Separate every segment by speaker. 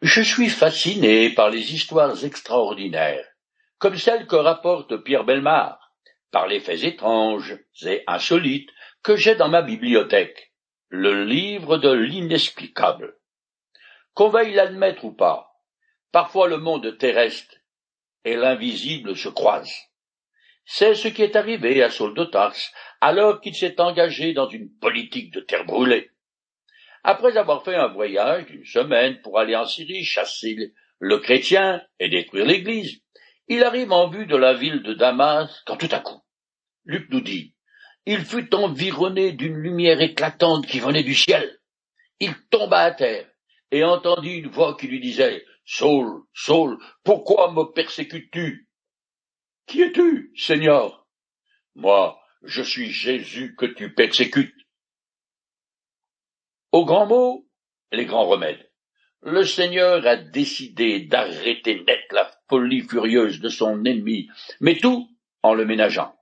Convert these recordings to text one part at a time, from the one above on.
Speaker 1: Je suis fasciné par les histoires extraordinaires, comme celles que rapporte Pierre Belmar, par les faits étranges et insolites que j'ai dans ma bibliothèque, le livre de l'inexplicable. Qu'on veuille l'admettre ou pas, parfois le monde terrestre et l'invisible se croisent. C'est ce qui est arrivé à Saul alors qu'il s'est engagé dans une politique de terre brûlée. Après avoir fait un voyage d'une semaine pour aller en Syrie chasser le chrétien et détruire l'église, il arrive en vue de la ville de Damas quand tout à coup, Luc nous dit, il fut environné d'une lumière éclatante qui venait du ciel. Il tomba à terre et entendit une voix qui lui disait, Saul, Saul, pourquoi me persécutes-tu? Qui es-tu, Seigneur? Moi, je suis Jésus que tu persécutes. Au grand mot, les grands remèdes. Le Seigneur a décidé d'arrêter net la folie furieuse de son ennemi, mais tout en le ménageant.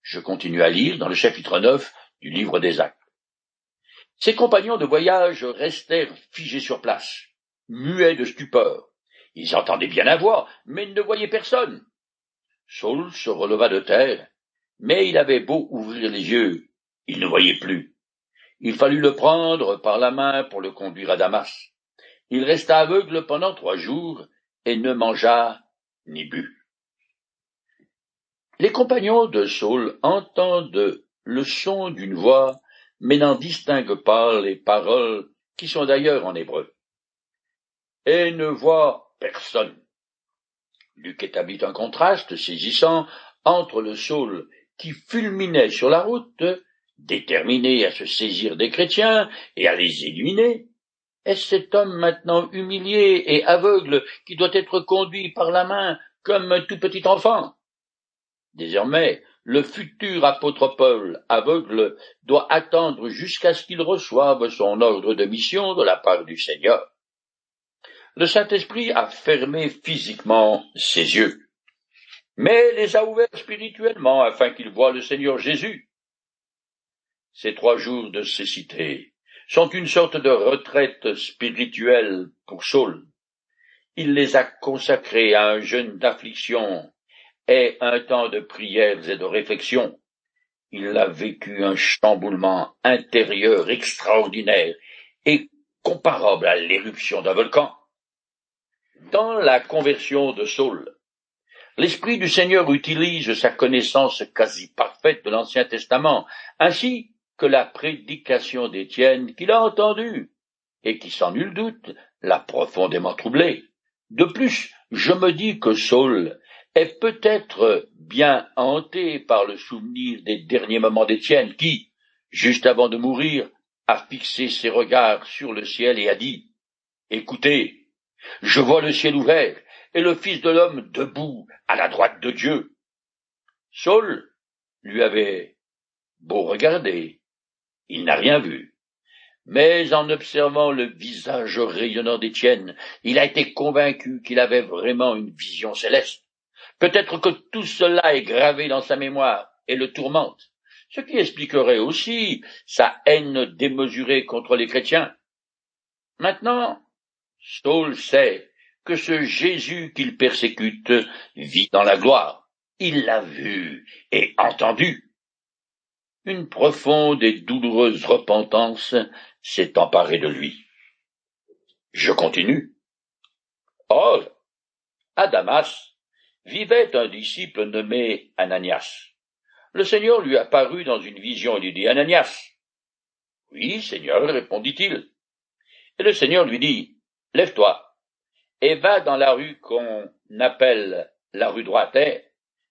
Speaker 1: Je continue à lire dans le chapitre 9 du livre des actes. Ses compagnons de voyage restèrent figés sur place, muets de stupeur. Ils entendaient bien la voix, mais ne voyaient personne. Saul se releva de terre, mais il avait beau ouvrir les yeux, il ne voyait plus. Il fallut le prendre par la main pour le conduire à Damas. Il resta aveugle pendant trois jours et ne mangea ni but. Les compagnons de Saul entendent le son d'une voix, mais n'en distinguent pas les paroles qui sont d'ailleurs en hébreu. Et ne voient personne. Luc établit un contraste saisissant entre le Saul qui fulminait sur la route déterminé à se saisir des chrétiens et à les éliminer, est-ce cet homme maintenant humilié et aveugle qui doit être conduit par la main comme un tout petit enfant? Désormais, le futur apôtre Paul aveugle doit attendre jusqu'à ce qu'il reçoive son ordre de mission de la part du Seigneur. Le Saint-Esprit a fermé physiquement ses yeux, mais les a ouverts spirituellement afin qu'il voie le Seigneur Jésus ces trois jours de cécité sont une sorte de retraite spirituelle pour Saul. Il les a consacrés à un jeûne d'affliction et un temps de prières et de réflexion. Il a vécu un chamboulement intérieur extraordinaire et comparable à l'éruption d'un volcan. Dans la conversion de Saul, l'Esprit du Seigneur utilise sa connaissance quasi parfaite de l'Ancien Testament, ainsi que la prédication d'Étienne qu'il a entendue, et qui sans nul doute l'a profondément troublé. De plus, je me dis que Saul est peut-être bien hanté par le souvenir des derniers moments d'Étienne qui, juste avant de mourir, a fixé ses regards sur le ciel et a dit Écoutez, je vois le ciel ouvert et le Fils de l'homme debout à la droite de Dieu. Saul lui avait beau regarder, il n'a rien vu. Mais en observant le visage rayonnant d'Étienne, il a été convaincu qu'il avait vraiment une vision céleste. Peut-être que tout cela est gravé dans sa mémoire et le tourmente, ce qui expliquerait aussi sa haine démesurée contre les chrétiens. Maintenant, Saul sait que ce Jésus qu'il persécute vit dans la gloire. Il l'a vu et entendu une profonde et douloureuse repentance s'est emparée de lui. Je continue. Or, à Damas vivait un disciple nommé Ananias. Le Seigneur lui apparut dans une vision et lui dit Ananias. Oui, Seigneur, répondit-il. Et le Seigneur lui dit Lève-toi et va dans la rue qu'on appelle la rue droite,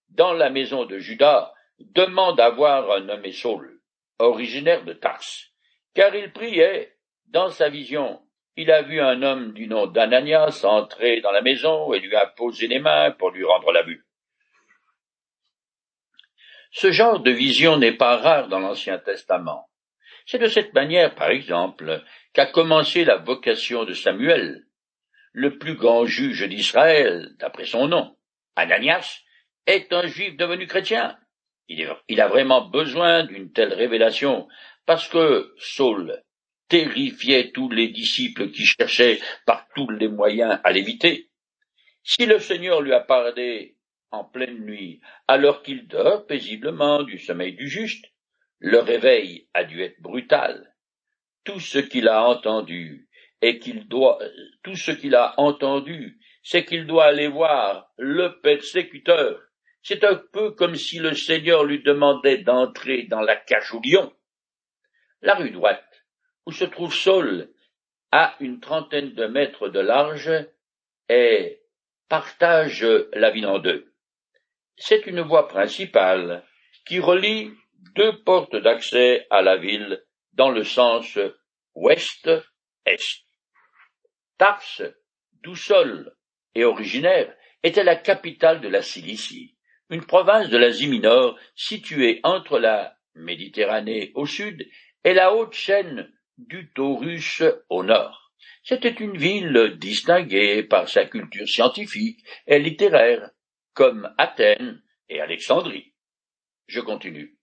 Speaker 1: dans la maison de Judas, demande à voir un nommé Saul, originaire de Tarse, car il priait dans sa vision. Il a vu un homme du nom d'Ananias entrer dans la maison et lui a posé les mains pour lui rendre la vue. Ce genre de vision n'est pas rare dans l'Ancien Testament. C'est de cette manière, par exemple, qu'a commencé la vocation de Samuel, le plus grand juge d'Israël, d'après son nom. Ananias est un juif devenu chrétien. Il, a vraiment besoin d'une telle révélation, parce que Saul terrifiait tous les disciples qui cherchaient par tous les moyens à l'éviter. Si le Seigneur lui a parlé en pleine nuit, alors qu'il dort paisiblement du sommeil du juste, le réveil a dû être brutal. Tout ce qu'il a entendu et qu'il doit, tout ce qu'il a entendu, c'est qu'il doit aller voir le persécuteur. C'est un peu comme si le Seigneur lui demandait d'entrer dans la cage au lion. La rue droite, où se trouve Saul, a une trentaine de mètres de large et partage la ville en deux. C'est une voie principale qui relie deux portes d'accès à la ville dans le sens ouest-est. Tars, d'où Saul est originaire, était la capitale de la Cilicie, une province de l'Asie mineure située entre la Méditerranée au sud et la haute chaîne du Taurus au nord. C'était une ville distinguée par sa culture scientifique et littéraire, comme Athènes et Alexandrie. Je continue.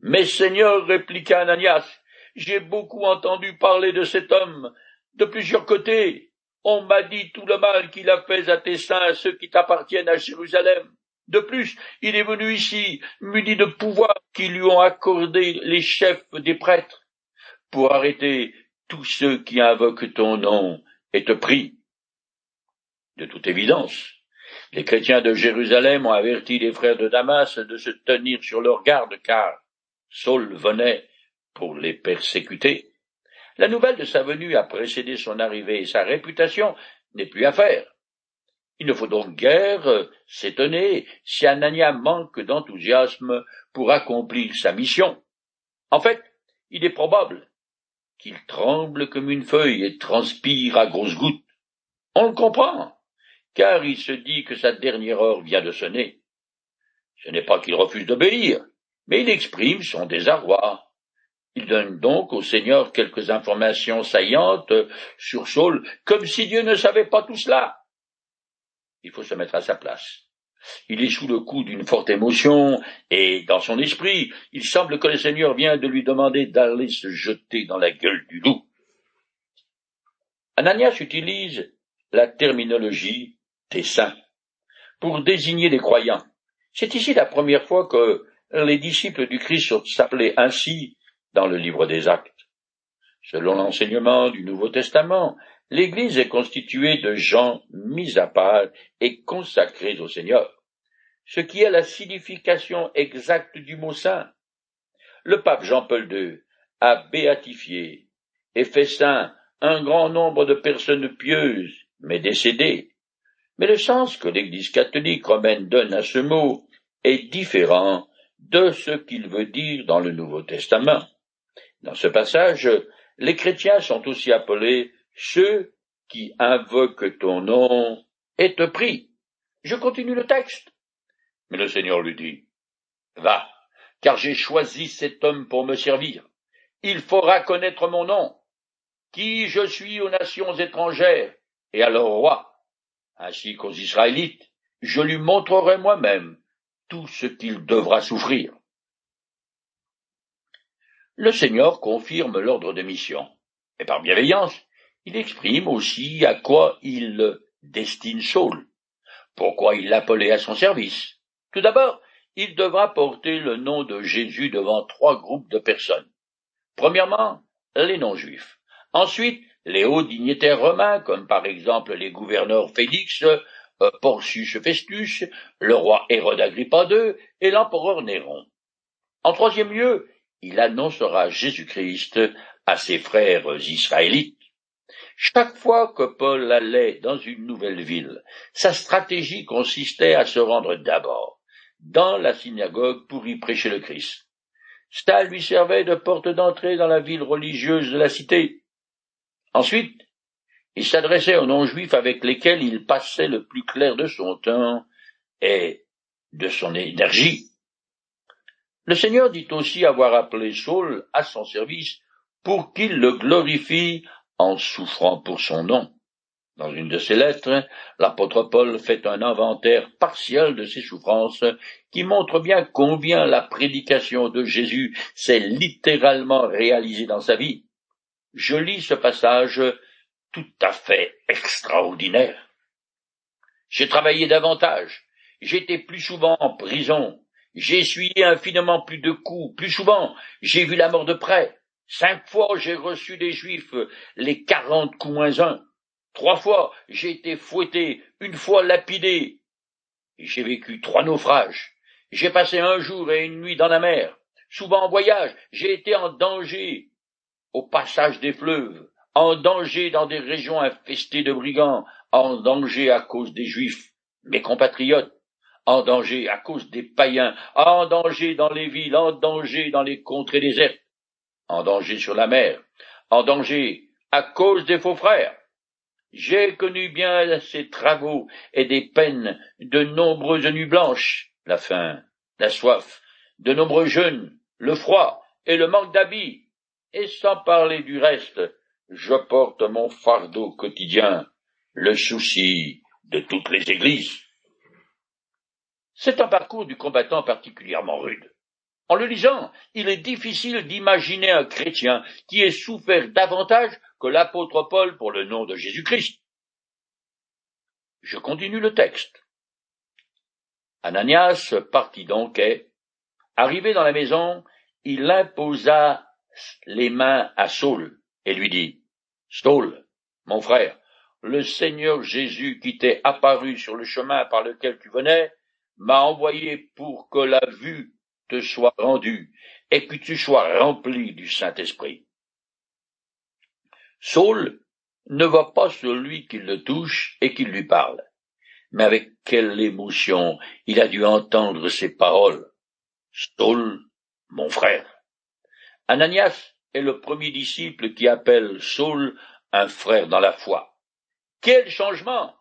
Speaker 1: Mais Seigneur, répliqua Ananias, j'ai beaucoup entendu parler de cet homme, de plusieurs côtés. On m'a dit tout le mal qu'il a fait à tes saints, à ceux qui t'appartiennent à Jérusalem. De plus, il est venu ici, muni de pouvoir qui lui ont accordé les chefs des prêtres, pour arrêter tous ceux qui invoquent ton nom et te prient. De toute évidence, les chrétiens de Jérusalem ont averti les frères de Damas de se tenir sur leur garde, car Saul venait pour les persécuter. La nouvelle de sa venue a précédé son arrivée et sa réputation n'est plus à faire. Il ne faut donc guère s'étonner si Anania manque d'enthousiasme pour accomplir sa mission. En fait, il est probable qu'il tremble comme une feuille et transpire à grosses gouttes. On le comprend, car il se dit que sa dernière heure vient de sonner. Ce n'est pas qu'il refuse d'obéir, mais il exprime son désarroi. Il donne donc au Seigneur quelques informations saillantes sur Saul, comme si Dieu ne savait pas tout cela il faut se mettre à sa place. Il est sous le coup d'une forte émotion, et dans son esprit, il semble que le Seigneur vient de lui demander d'aller se jeter dans la gueule du loup. Ananias utilise la terminologie des saints pour désigner les croyants. C'est ici la première fois que les disciples du Christ s'appelaient ainsi dans le livre des actes. Selon l'enseignement du Nouveau Testament, L'Église est constituée de gens mis à part et consacrés au Seigneur, ce qui est la signification exacte du mot saint. Le pape Jean-Paul II a béatifié et fait saint un grand nombre de personnes pieuses, mais décédées. Mais le sens que l'Église catholique romaine donne à ce mot est différent de ce qu'il veut dire dans le Nouveau Testament. Dans ce passage, les chrétiens sont aussi appelés ceux qui invoquent ton nom et te prient. Je continue le texte. Mais le Seigneur lui dit, Va, car j'ai choisi cet homme pour me servir. Il fera connaître mon nom, qui je suis aux nations étrangères et à leur roi, ainsi qu'aux Israélites. Je lui montrerai moi-même tout ce qu'il devra souffrir. Le Seigneur confirme l'ordre de mission, et par bienveillance, il exprime aussi à quoi il destine Saul, pourquoi il l'appelait à son service? Tout d'abord, il devra porter le nom de Jésus devant trois groupes de personnes. Premièrement, les non-juifs. Ensuite, les hauts dignitaires romains, comme par exemple les gouverneurs Félix, euh, Porcius Festus, le roi Hérode Agrippa II et l'empereur Néron. En troisième lieu, il annoncera Jésus-Christ à ses frères israélites. Chaque fois que Paul allait dans une nouvelle ville, sa stratégie consistait à se rendre d'abord dans la synagogue pour y prêcher le Christ. Cela lui servait de porte d'entrée dans la ville religieuse de la cité. Ensuite, il s'adressait aux non-juifs avec lesquels il passait le plus clair de son temps et de son énergie. Le Seigneur dit aussi avoir appelé Saul à son service pour qu'il le glorifie en souffrant pour son nom. Dans une de ses lettres, l'apôtre Paul fait un inventaire partiel de ses souffrances qui montre bien combien la prédication de Jésus s'est littéralement réalisée dans sa vie. je lis ce passage tout à fait extraordinaire. J'ai travaillé davantage, j'étais plus souvent en prison, j'ai essuyé infiniment plus de coups, plus souvent j'ai vu la mort de près. Cinq fois j'ai reçu des Juifs les quarante coups moins un. Trois fois j'ai été fouetté, une fois lapidé. J'ai vécu trois naufrages. J'ai passé un jour et une nuit dans la mer. Souvent en voyage, j'ai été en danger au passage des fleuves, en danger dans des régions infestées de brigands, en danger à cause des Juifs, mes compatriotes, en danger à cause des païens, en danger dans les villes, en danger dans les contrées désertes, en danger sur la mer, en danger à cause des faux frères. J'ai connu bien ces travaux et des peines de nombreuses nuits blanches, la faim, la soif, de nombreux jeûnes, le froid et le manque d'habits, et sans parler du reste, je porte mon fardeau quotidien, le souci de toutes les églises. C'est un parcours du combattant particulièrement rude. En le lisant, il est difficile d'imaginer un chrétien qui ait souffert davantage que l'apôtre Paul pour le nom de Jésus-Christ. Je continue le texte. Ananias partit donc et, arrivé dans la maison, il imposa les mains à Saul et lui dit, Saul, mon frère, le Seigneur Jésus qui t'est apparu sur le chemin par lequel tu venais, m'a envoyé pour que la vue te soit rendue et que tu sois rempli du Saint-Esprit. Saul ne voit pas celui qui le touche et qui lui parle. Mais avec quelle émotion il a dû entendre ces paroles. Saul, mon frère. Ananias est le premier disciple qui appelle Saul un frère dans la foi. Quel changement!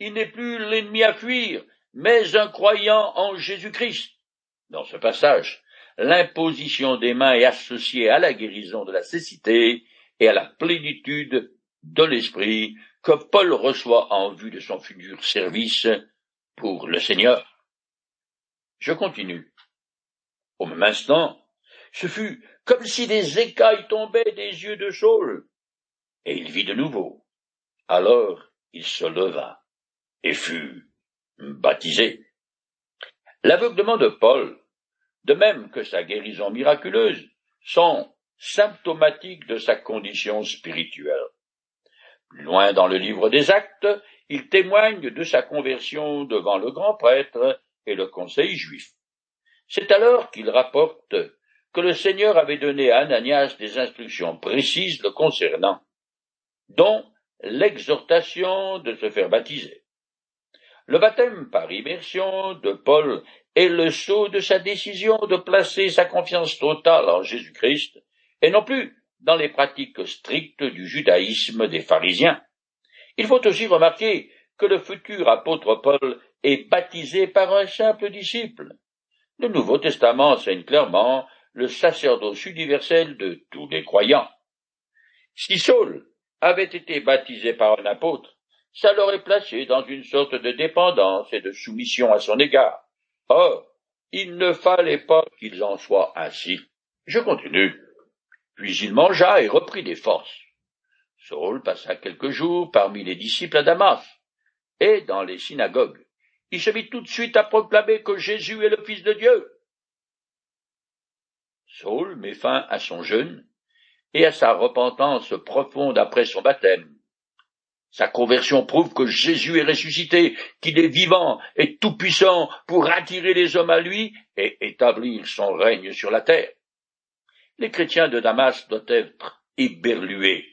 Speaker 1: Il n'est plus l'ennemi à fuir, mais un croyant en Jésus-Christ. Dans ce passage, l'imposition des mains est associée à la guérison de la cécité et à la plénitude de l'esprit que Paul reçoit en vue de son futur service pour le Seigneur. Je continue. Au même instant, ce fut comme si des écailles tombaient des yeux de Saul, et il vit de nouveau. Alors il se leva et fut baptisé. L'aveuglement de Paul, de même que sa guérison miraculeuse, sont symptomatiques de sa condition spirituelle. Plus loin dans le livre des actes, il témoigne de sa conversion devant le grand prêtre et le conseil juif. C'est alors qu'il rapporte que le Seigneur avait donné à Ananias des instructions précises le concernant, dont l'exhortation de se faire baptiser. Le baptême par immersion de Paul est le sceau de sa décision de placer sa confiance totale en Jésus-Christ, et non plus dans les pratiques strictes du judaïsme des pharisiens. Il faut aussi remarquer que le futur apôtre Paul est baptisé par un simple disciple. Le Nouveau Testament enseigne clairement le sacerdoce universel de tous les croyants. Si Saul avait été baptisé par un apôtre, ça l'aurait placé dans une sorte de dépendance et de soumission à son égard. Or, il ne fallait pas qu'il en soit ainsi. Je continue. Puis il mangea et reprit des forces. Saul passa quelques jours parmi les disciples à Damas, et dans les synagogues. Il se mit tout de suite à proclamer que Jésus est le Fils de Dieu. Saul met fin à son jeûne et à sa repentance profonde après son baptême. Sa conversion prouve que Jésus est ressuscité, qu'il est vivant et tout-puissant pour attirer les hommes à lui et établir son règne sur la terre. Les chrétiens de Damas doivent être éberlués.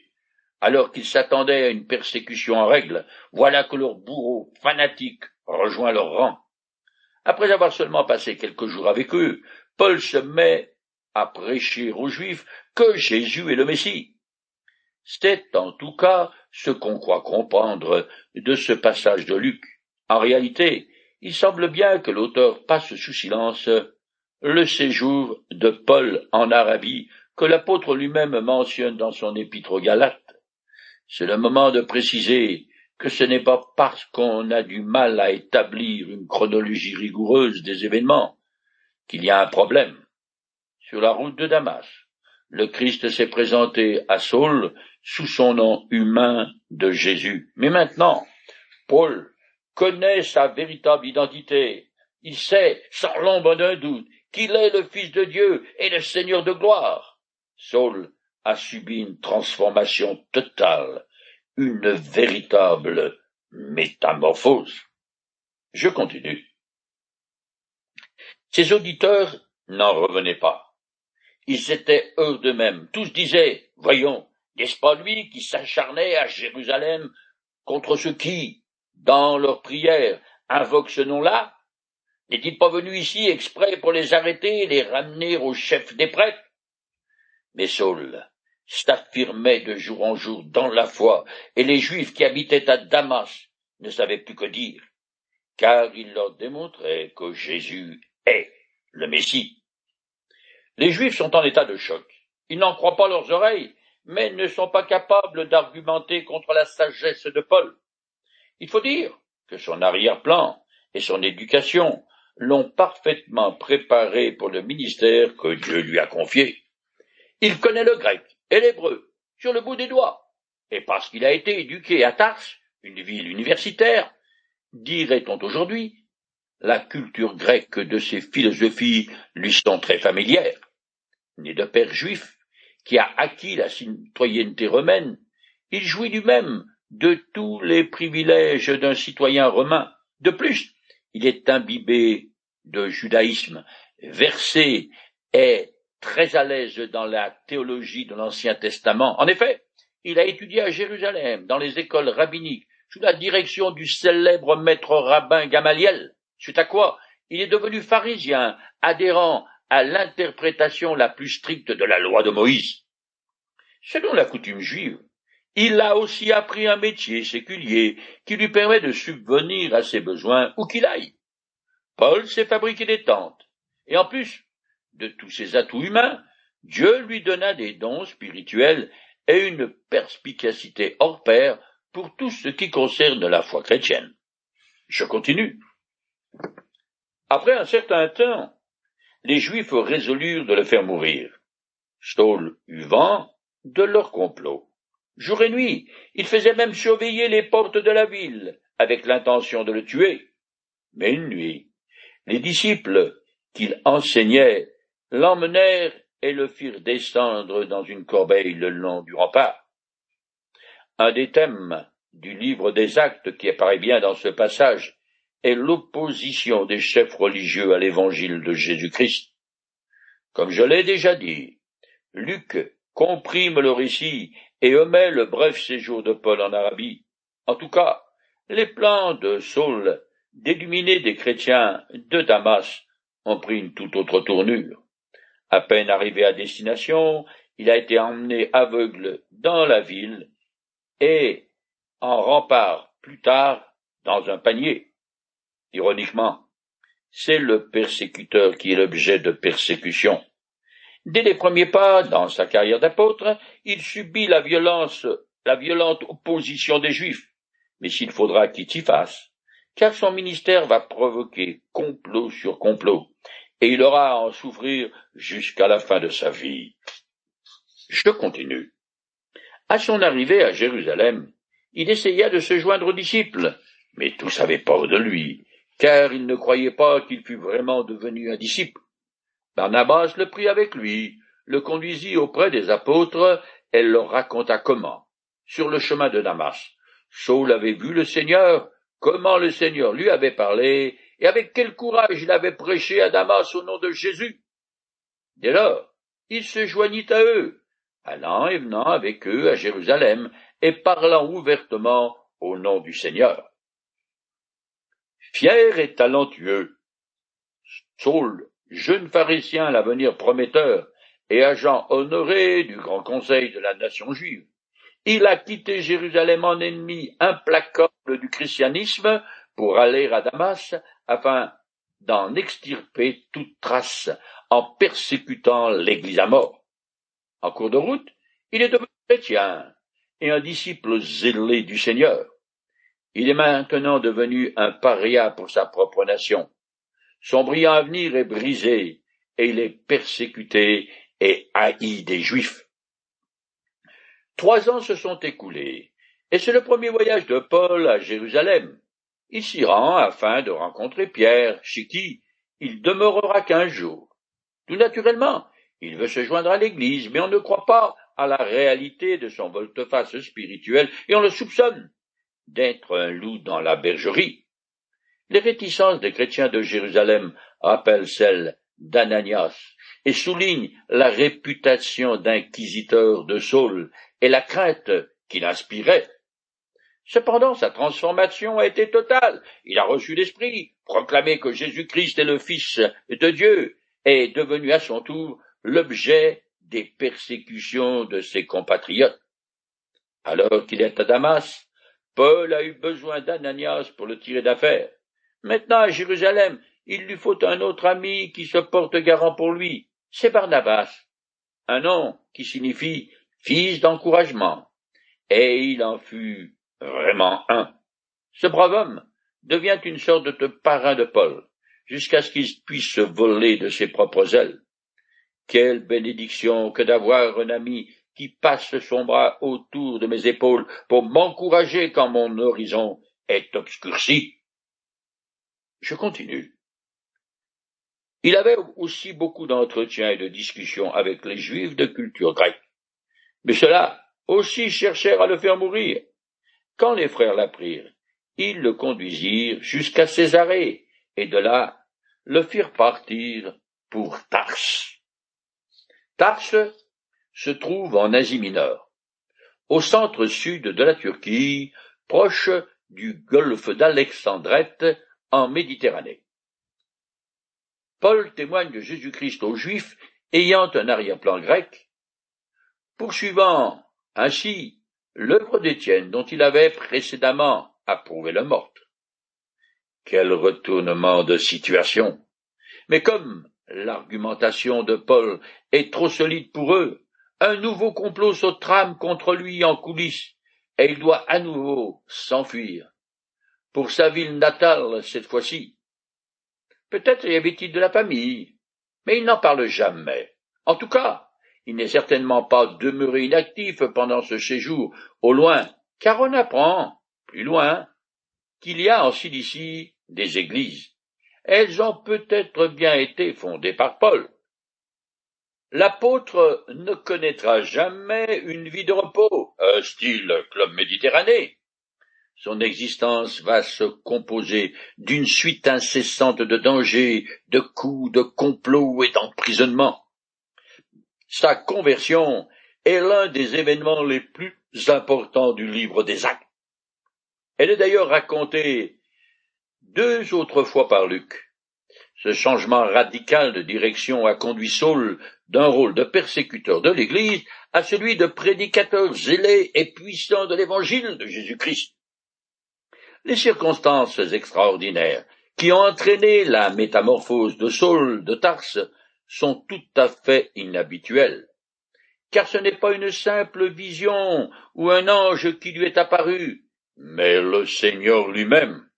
Speaker 1: Alors qu'ils s'attendaient à une persécution en règle, voilà que leur bourreau fanatique rejoint leur rang. Après avoir seulement passé quelques jours avec eux, Paul se met à prêcher aux Juifs que Jésus est le Messie. C'est en tout cas ce qu'on croit comprendre de ce passage de Luc. En réalité, il semble bien que l'auteur passe sous silence le séjour de Paul en Arabie que l'apôtre lui-même mentionne dans son épître aux Galates. C'est le moment de préciser que ce n'est pas parce qu'on a du mal à établir une chronologie rigoureuse des événements qu'il y a un problème. Sur la route de Damas, le Christ s'est présenté à Saul sous son nom humain de Jésus. Mais maintenant, Paul connaît sa véritable identité. Il sait, sans l'ombre d'un doute, qu'il est le Fils de Dieu et le Seigneur de gloire. Saul a subi une transformation totale, une véritable métamorphose. Je continue. Ses auditeurs n'en revenaient pas. Ils étaient eux d'eux-mêmes. Tous disaient, voyons, n'est-ce pas lui qui s'acharnait à Jérusalem contre ceux qui, dans leurs prières, invoquent ce nom-là? N'est-il pas venu ici exprès pour les arrêter et les ramener au chef des prêtres? Mais Saul s'affirmait de jour en jour dans la foi, et les Juifs qui habitaient à Damas ne savaient plus que dire, car il leur démontrait que Jésus est le Messie. Les Juifs sont en état de choc. Ils n'en croient pas leurs oreilles, mais ne sont pas capables d'argumenter contre la sagesse de Paul. Il faut dire que son arrière-plan et son éducation l'ont parfaitement préparé pour le ministère que Dieu lui a confié. Il connaît le grec et l'hébreu sur le bout des doigts, et parce qu'il a été éduqué à Tars, une ville universitaire, dirait-on aujourd'hui, la culture grecque de ses philosophies lui sont très familières. Né de père juif, qui a acquis la citoyenneté romaine, il jouit lui-même de tous les privilèges d'un citoyen romain. De plus, il est imbibé de judaïsme, versé et très à l'aise dans la théologie de l'Ancien Testament. En effet, il a étudié à Jérusalem, dans les écoles rabbiniques, sous la direction du célèbre maître rabbin Gamaliel, suite à quoi il est devenu pharisien, adhérent à l'interprétation la plus stricte de la loi de Moïse. Selon la coutume juive, il a aussi appris un métier séculier qui lui permet de subvenir à ses besoins où qu'il aille. Paul s'est fabriqué des tentes, et en plus de tous ses atouts humains, Dieu lui donna des dons spirituels et une perspicacité hors pair pour tout ce qui concerne la foi chrétienne. Je continue. Après un certain temps, les Juifs résolurent de le faire mourir. Saul eut vent de leur complot. Jour et nuit, il faisait même surveiller les portes de la ville, avec l'intention de le tuer. Mais une nuit, les disciples qu'il enseignait l'emmenèrent et le firent descendre dans une corbeille le long du rempart. Un des thèmes du livre des actes qui apparaît bien dans ce passage est l'opposition des chefs religieux à l'évangile de Jésus-Christ. Comme je l'ai déjà dit, Luc comprime le récit et omet le bref séjour de Paul en Arabie. En tout cas, les plans de Saul d'éliminer des chrétiens de Damas ont pris une toute autre tournure. À peine arrivé à destination, il a été emmené aveugle dans la ville et en rempart plus tard dans un panier. Ironiquement, c'est le persécuteur qui est l'objet de persécution. Dès les premiers pas dans sa carrière d'apôtre, il subit la violence, la violente opposition des Juifs. Mais s'il faudra qu'il s'y fasse, car son ministère va provoquer complot sur complot, et il aura à en souffrir jusqu'à la fin de sa vie. Je continue. À son arrivée à Jérusalem, il essaya de se joindre aux disciples, mais tous savaient pas de lui, car il ne croyait pas qu'il fût vraiment devenu un disciple. Barnabas le prit avec lui, le conduisit auprès des apôtres, et leur raconta comment, sur le chemin de Damas, Saul avait vu le Seigneur, comment le Seigneur lui avait parlé, et avec quel courage il avait prêché à Damas au nom de Jésus. Dès lors, il se joignit à eux, allant et venant avec eux à Jérusalem, et parlant ouvertement au nom du Seigneur. Fier et talentueux, Saul, jeune pharisien à l'avenir prometteur et agent honoré du grand conseil de la nation juive, il a quitté Jérusalem en ennemi implacable du christianisme pour aller à Damas afin d'en extirper toute trace en persécutant l'Église à mort. En cours de route, il est devenu chrétien et un disciple zélé du Seigneur. Il est maintenant devenu un paria pour sa propre nation. Son brillant avenir est brisé et il est persécuté et haï des Juifs. Trois ans se sont écoulés, et c'est le premier voyage de Paul à Jérusalem. Il s'y rend afin de rencontrer Pierre, chez qui il demeurera quinze jours. Tout naturellement, il veut se joindre à l'Église, mais on ne croit pas à la réalité de son volte-face spirituel, et on le soupçonne d'être un loup dans la bergerie. Les réticences des chrétiens de Jérusalem rappellent celles d'Ananias et soulignent la réputation d'inquisiteur de Saul et la crainte qu'il inspirait. Cependant, sa transformation a été totale. Il a reçu l'Esprit, proclamé que Jésus-Christ est le Fils de Dieu, et est devenu à son tour l'objet des persécutions de ses compatriotes. Alors qu'il est à Damas, Paul a eu besoin d'Ananias pour le tirer d'affaire. Maintenant, à Jérusalem, il lui faut un autre ami qui se porte garant pour lui. C'est Barnabas, un nom qui signifie fils d'encouragement. Et il en fut vraiment un. Ce brave homme devient une sorte de parrain de Paul, jusqu'à ce qu'il puisse se voler de ses propres ailes. Quelle bénédiction que d'avoir un ami qui passe son bras autour de mes épaules pour m'encourager quand mon horizon est obscurci. Je continue. Il avait aussi beaucoup d'entretiens et de discussions avec les juifs de culture grecque. Mais ceux-là aussi cherchèrent à le faire mourir. Quand les frères l'apprirent, ils le conduisirent jusqu'à Césarée, et de là le firent partir pour Tarse. Tarse se trouve en Asie mineure, au centre-sud de la Turquie, proche du golfe d'Alexandrette en Méditerranée. Paul témoigne de Jésus-Christ aux Juifs ayant un arrière-plan grec, poursuivant ainsi l'œuvre d'Étienne dont il avait précédemment approuvé le meurtre. Quel retournement de situation. Mais comme l'argumentation de Paul est trop solide pour eux, un nouveau complot se trame contre lui en coulisses, et il doit à nouveau s'enfuir. Pour sa ville natale, cette fois-ci. Peut-être y avait-il de la famille, mais il n'en parle jamais. En tout cas, il n'est certainement pas demeuré inactif pendant ce séjour au loin, car on apprend, plus loin, qu'il y a en Cilicie des églises. Elles ont peut-être bien été fondées par Paul. L'apôtre ne connaîtra jamais une vie de repos, un style club méditerranéen. Son existence va se composer d'une suite incessante de dangers, de coups, de complots et d'emprisonnements. Sa conversion est l'un des événements les plus importants du livre des actes. Elle est d'ailleurs racontée deux autres fois par Luc. Ce changement radical de direction a conduit Saul d'un rôle de persécuteur de l'Église à celui de prédicateur zélé et puissant de l'Évangile de Jésus-Christ. Les circonstances extraordinaires qui ont entraîné la métamorphose de Saul de Tarse sont tout à fait inhabituels, car ce n'est pas une simple vision ou un ange qui lui est apparu, mais le Seigneur lui-même.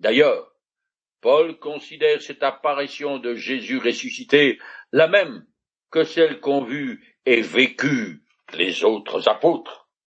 Speaker 1: D'ailleurs, Paul considère cette apparition de Jésus ressuscité la même que celle qu'ont vue et vécue les autres apôtres.